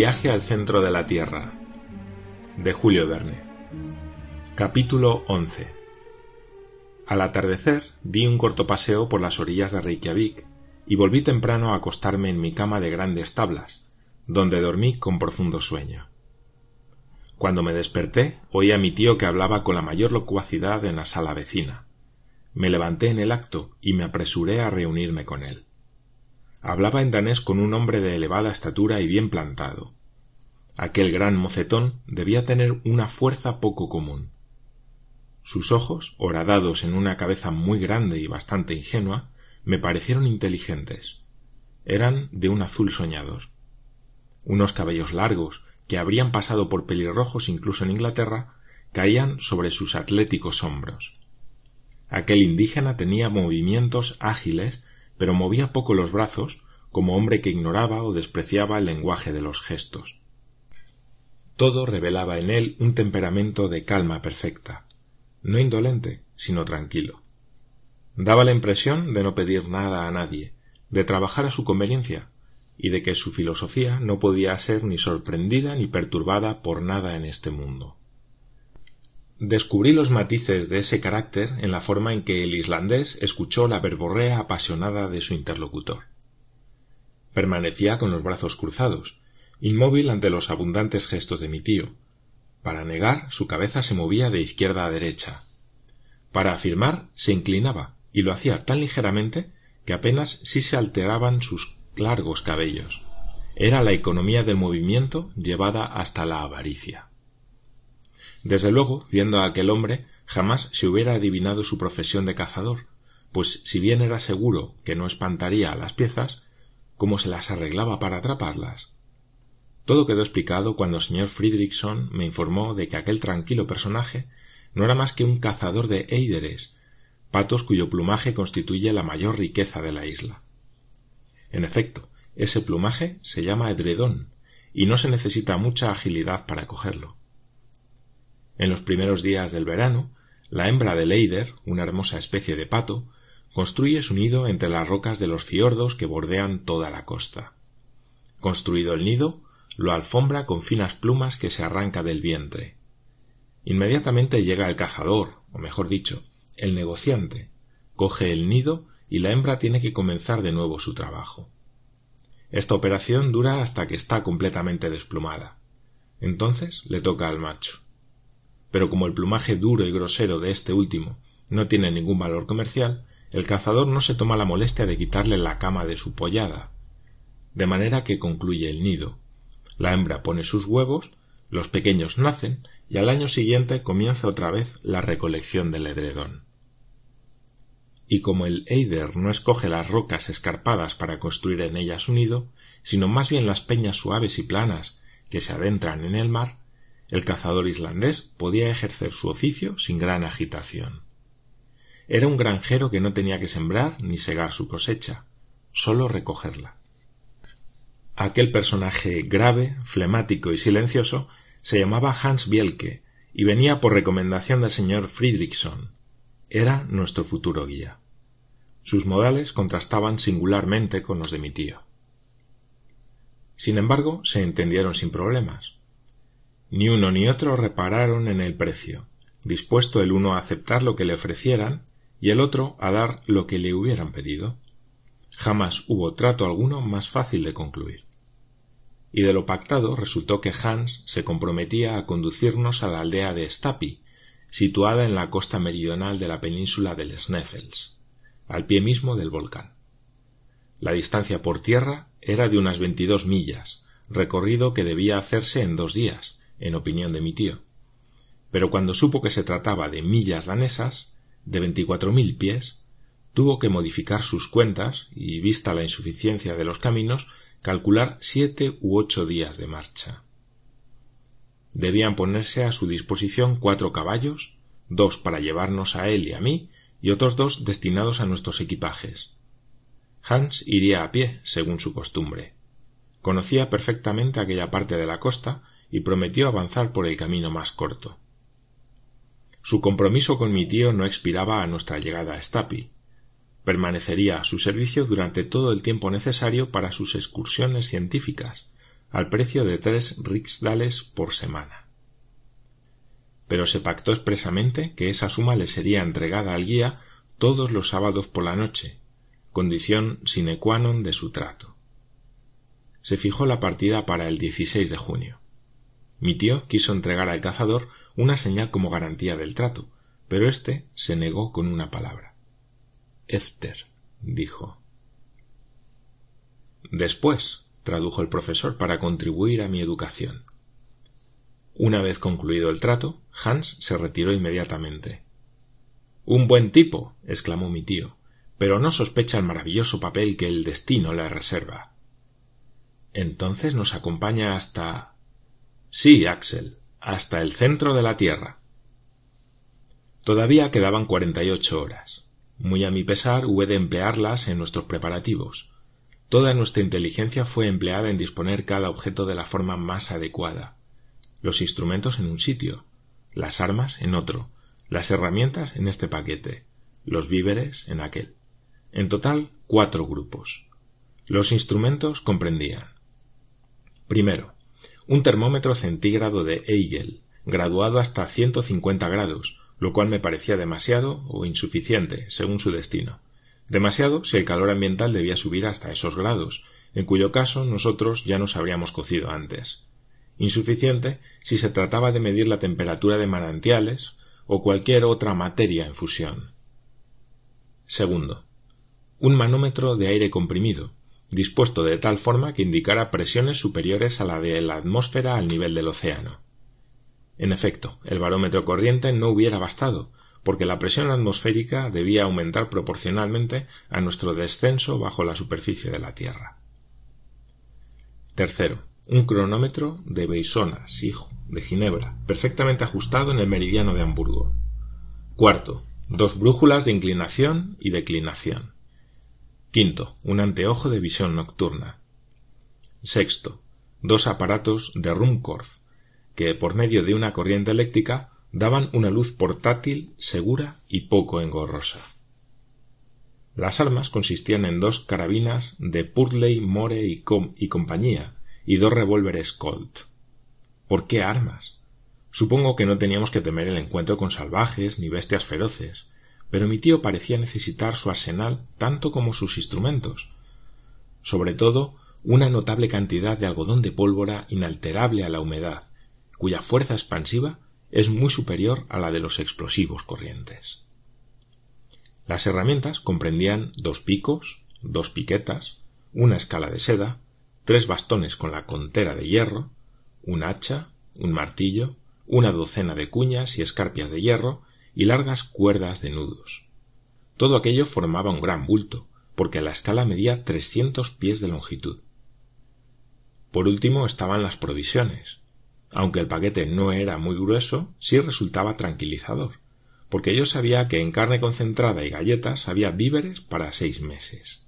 Viaje al centro de la Tierra de Julio Verne Capítulo 11 Al atardecer di un corto paseo por las orillas de Reykjavik y volví temprano a acostarme en mi cama de grandes tablas, donde dormí con profundo sueño. Cuando me desperté oí a mi tío que hablaba con la mayor locuacidad en la sala vecina. Me levanté en el acto y me apresuré a reunirme con él. Hablaba en danés con un hombre de elevada estatura y bien plantado. Aquel gran mocetón debía tener una fuerza poco común. Sus ojos, horadados en una cabeza muy grande y bastante ingenua, me parecieron inteligentes. Eran de un azul soñador. Unos cabellos largos, que habrían pasado por pelirrojos incluso en Inglaterra, caían sobre sus atléticos hombros. Aquel indígena tenía movimientos ágiles pero movía poco los brazos, como hombre que ignoraba o despreciaba el lenguaje de los gestos. Todo revelaba en él un temperamento de calma perfecta, no indolente, sino tranquilo. Daba la impresión de no pedir nada a nadie, de trabajar a su conveniencia, y de que su filosofía no podía ser ni sorprendida ni perturbada por nada en este mundo. Descubrí los matices de ese carácter en la forma en que el islandés escuchó la verborrea apasionada de su interlocutor. Permanecía con los brazos cruzados, inmóvil ante los abundantes gestos de mi tío. Para negar, su cabeza se movía de izquierda a derecha. Para afirmar, se inclinaba, y lo hacía tan ligeramente que apenas sí se alteraban sus largos cabellos. Era la economía del movimiento llevada hasta la avaricia. Desde luego, viendo a aquel hombre, jamás se hubiera adivinado su profesión de cazador, pues si bien era seguro que no espantaría a las piezas, ¿cómo se las arreglaba para atraparlas? Todo quedó explicado cuando el señor Friedrichson me informó de que aquel tranquilo personaje no era más que un cazador de eideres, patos cuyo plumaje constituye la mayor riqueza de la isla. En efecto, ese plumaje se llama edredón, y no se necesita mucha agilidad para cogerlo. En los primeros días del verano, la hembra del eider, una hermosa especie de pato, construye su nido entre las rocas de los fiordos que bordean toda la costa. Construido el nido, lo alfombra con finas plumas que se arranca del vientre. Inmediatamente llega el cazador, o mejor dicho, el negociante, coge el nido y la hembra tiene que comenzar de nuevo su trabajo. Esta operación dura hasta que está completamente desplumada. Entonces le toca al macho pero como el plumaje duro y grosero de este último no tiene ningún valor comercial, el cazador no se toma la molestia de quitarle la cama de su pollada, de manera que concluye el nido. La hembra pone sus huevos, los pequeños nacen y al año siguiente comienza otra vez la recolección del edredón. Y como el eider no escoge las rocas escarpadas para construir en ellas su nido, sino más bien las peñas suaves y planas que se adentran en el mar, el cazador islandés podía ejercer su oficio sin gran agitación. Era un granjero que no tenía que sembrar ni segar su cosecha, sólo recogerla. Aquel personaje grave, flemático y silencioso se llamaba Hans Bielke y venía por recomendación del señor Friedrichson. Era nuestro futuro guía. Sus modales contrastaban singularmente con los de mi tío. Sin embargo, se entendieron sin problemas. Ni uno ni otro repararon en el precio, dispuesto el uno a aceptar lo que le ofrecieran y el otro a dar lo que le hubieran pedido. Jamás hubo trato alguno más fácil de concluir. Y de lo pactado resultó que Hans se comprometía a conducirnos a la aldea de Stapi, situada en la costa meridional de la península del Sneffels, al pie mismo del volcán. La distancia por tierra era de unas veintidós millas, recorrido que debía hacerse en dos días, en opinión de mi tío. Pero cuando supo que se trataba de millas danesas, de veinticuatro mil pies, tuvo que modificar sus cuentas y, vista la insuficiencia de los caminos, calcular siete u ocho días de marcha. Debían ponerse a su disposición cuatro caballos, dos para llevarnos a él y a mí, y otros dos destinados a nuestros equipajes. Hans iría a pie, según su costumbre. Conocía perfectamente aquella parte de la costa y prometió avanzar por el camino más corto. Su compromiso con mi tío no expiraba a nuestra llegada a Stapi. Permanecería a su servicio durante todo el tiempo necesario para sus excursiones científicas, al precio de tres rixdales por semana. Pero se pactó expresamente que esa suma le sería entregada al guía todos los sábados por la noche, condición sine qua non de su trato. Se fijó la partida para el 16 de junio. Mi tío quiso entregar al cazador una señal como garantía del trato, pero éste se negó con una palabra. Éfter, dijo. Después, tradujo el profesor para contribuir a mi educación. Una vez concluido el trato, Hans se retiró inmediatamente. Un buen tipo. exclamó mi tío, pero no sospecha el maravilloso papel que el destino le reserva. Entonces nos acompaña hasta. Sí, Axel, hasta el centro de la Tierra. Todavía quedaban cuarenta y ocho horas. Muy a mi pesar hube de emplearlas en nuestros preparativos. Toda nuestra inteligencia fue empleada en disponer cada objeto de la forma más adecuada. Los instrumentos en un sitio, las armas en otro, las herramientas en este paquete, los víveres en aquel. En total, cuatro grupos. Los instrumentos comprendían Primero, un termómetro centígrado de Eigel, graduado hasta 150 grados, lo cual me parecía demasiado o insuficiente, según su destino. Demasiado si el calor ambiental debía subir hasta esos grados, en cuyo caso nosotros ya nos habríamos cocido antes. Insuficiente si se trataba de medir la temperatura de manantiales o cualquier otra materia en fusión. Segundo, un manómetro de aire comprimido, dispuesto de tal forma que indicara presiones superiores a la de la atmósfera al nivel del océano. En efecto, el barómetro corriente no hubiera bastado, porque la presión atmosférica debía aumentar proporcionalmente a nuestro descenso bajo la superficie de la Tierra. Tercero, un cronómetro de Beisonas, hijo, de Ginebra, perfectamente ajustado en el meridiano de Hamburgo. Cuarto, dos brújulas de inclinación y declinación. Quinto, un anteojo de visión nocturna. Sexto, dos aparatos de Ruhmkorff, que por medio de una corriente eléctrica daban una luz portátil, segura y poco engorrosa. Las armas consistían en dos carabinas de Purley, More y, y compañía y dos revólveres Colt. ¿Por qué armas? Supongo que no teníamos que temer el encuentro con salvajes ni bestias feroces, pero mi tío parecía necesitar su arsenal tanto como sus instrumentos. Sobre todo, una notable cantidad de algodón de pólvora inalterable a la humedad, cuya fuerza expansiva es muy superior a la de los explosivos corrientes. Las herramientas comprendían dos picos, dos piquetas, una escala de seda, tres bastones con la contera de hierro, un hacha, un martillo, una docena de cuñas y escarpias de hierro y largas cuerdas de nudos. Todo aquello formaba un gran bulto, porque la escala medía trescientos pies de longitud. Por último estaban las provisiones, aunque el paquete no era muy grueso, sí resultaba tranquilizador, porque yo sabía que en carne concentrada y galletas había víveres para seis meses.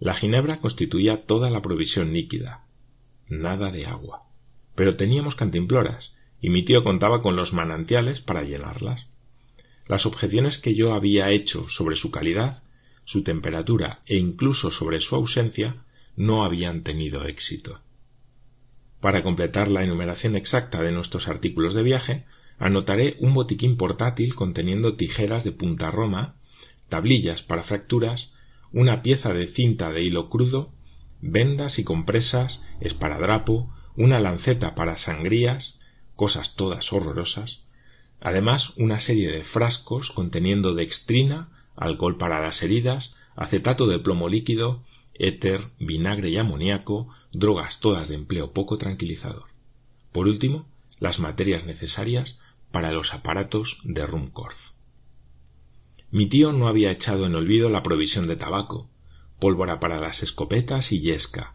La ginebra constituía toda la provisión líquida, nada de agua. Pero teníamos cantimploras, y mi tío contaba con los manantiales para llenarlas. Las objeciones que yo había hecho sobre su calidad, su temperatura e incluso sobre su ausencia no habían tenido éxito. Para completar la enumeración exacta de nuestros artículos de viaje, anotaré un botiquín portátil conteniendo tijeras de punta roma, tablillas para fracturas, una pieza de cinta de hilo crudo, vendas y compresas, esparadrapo, una lanceta para sangrías, cosas todas horrorosas, además una serie de frascos conteniendo dextrina, alcohol para las heridas, acetato de plomo líquido, éter, vinagre y amoníaco, drogas todas de empleo poco tranquilizador. Por último, las materias necesarias para los aparatos de Ruhmkorff. Mi tío no había echado en olvido la provisión de tabaco, pólvora para las escopetas y yesca,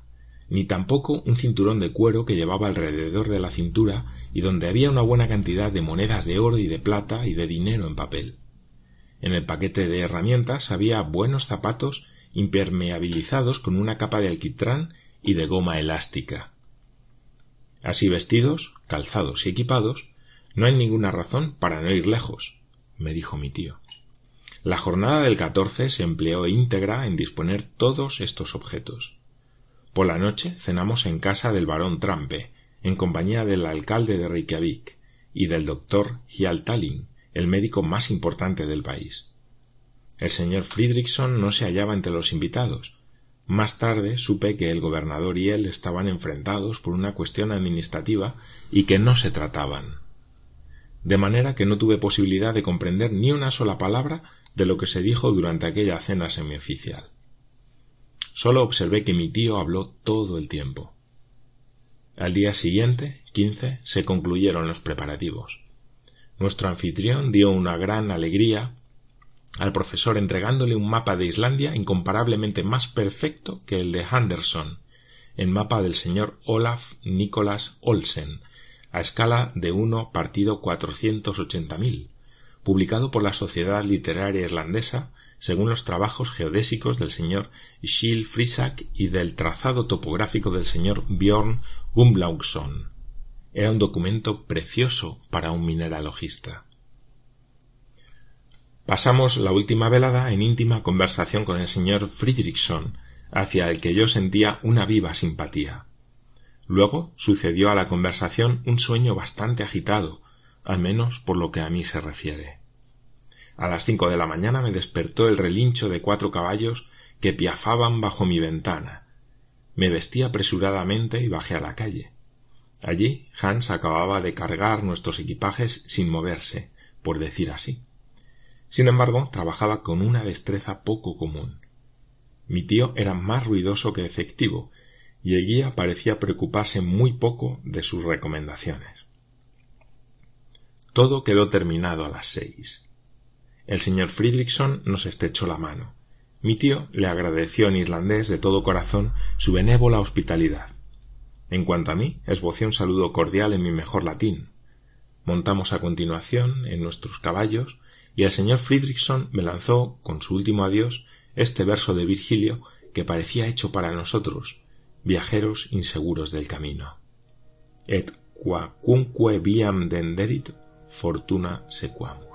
ni tampoco un cinturón de cuero que llevaba alrededor de la cintura y donde había una buena cantidad de monedas de oro y de plata y de dinero en papel. En el paquete de herramientas había buenos zapatos impermeabilizados con una capa de alquitrán y de goma elástica. Así vestidos, calzados y equipados, no hay ninguna razón para no ir lejos, me dijo mi tío. La jornada del 14 se empleó íntegra en disponer todos estos objetos. Por la noche cenamos en casa del barón Trampe, en compañía del alcalde de Reykjavik y del doctor Hjaltalin, el médico más importante del país. El señor Friedrichson no se hallaba entre los invitados. Más tarde supe que el gobernador y él estaban enfrentados por una cuestión administrativa y que no se trataban. De manera que no tuve posibilidad de comprender ni una sola palabra de lo que se dijo durante aquella cena semioficial. Solo observé que mi tío habló todo el tiempo. Al día siguiente, quince, se concluyeron los preparativos. Nuestro anfitrión dio una gran alegría al profesor entregándole un mapa de Islandia incomparablemente más perfecto que el de Anderson, el mapa del señor Olaf Nicholas Olsen, a escala de uno partido cuatrocientos ochenta mil, publicado por la Sociedad Literaria Irlandesa según los trabajos geodésicos del señor Schill Frisak y del trazado topográfico del señor Bjorn Gumblaugsson. Era un documento precioso para un mineralogista. Pasamos la última velada en íntima conversación con el señor Friedrichson, hacia el que yo sentía una viva simpatía. Luego sucedió a la conversación un sueño bastante agitado, al menos por lo que a mí se refiere. A las cinco de la mañana me despertó el relincho de cuatro caballos que piafaban bajo mi ventana. Me vestí apresuradamente y bajé a la calle. Allí Hans acababa de cargar nuestros equipajes sin moverse, por decir así. Sin embargo, trabajaba con una destreza poco común. Mi tío era más ruidoso que efectivo, y el guía parecía preocuparse muy poco de sus recomendaciones. Todo quedó terminado a las seis. El señor Friedrichson nos estrechó la mano. Mi tío le agradeció en irlandés de todo corazón su benévola hospitalidad. En cuanto a mí, esbocé un saludo cordial en mi mejor latín. Montamos a continuación en nuestros caballos y el señor Friedrichson me lanzó, con su último adiós, este verso de Virgilio que parecía hecho para nosotros, viajeros inseguros del camino. Et quacunque viam denderit fortuna sequamus.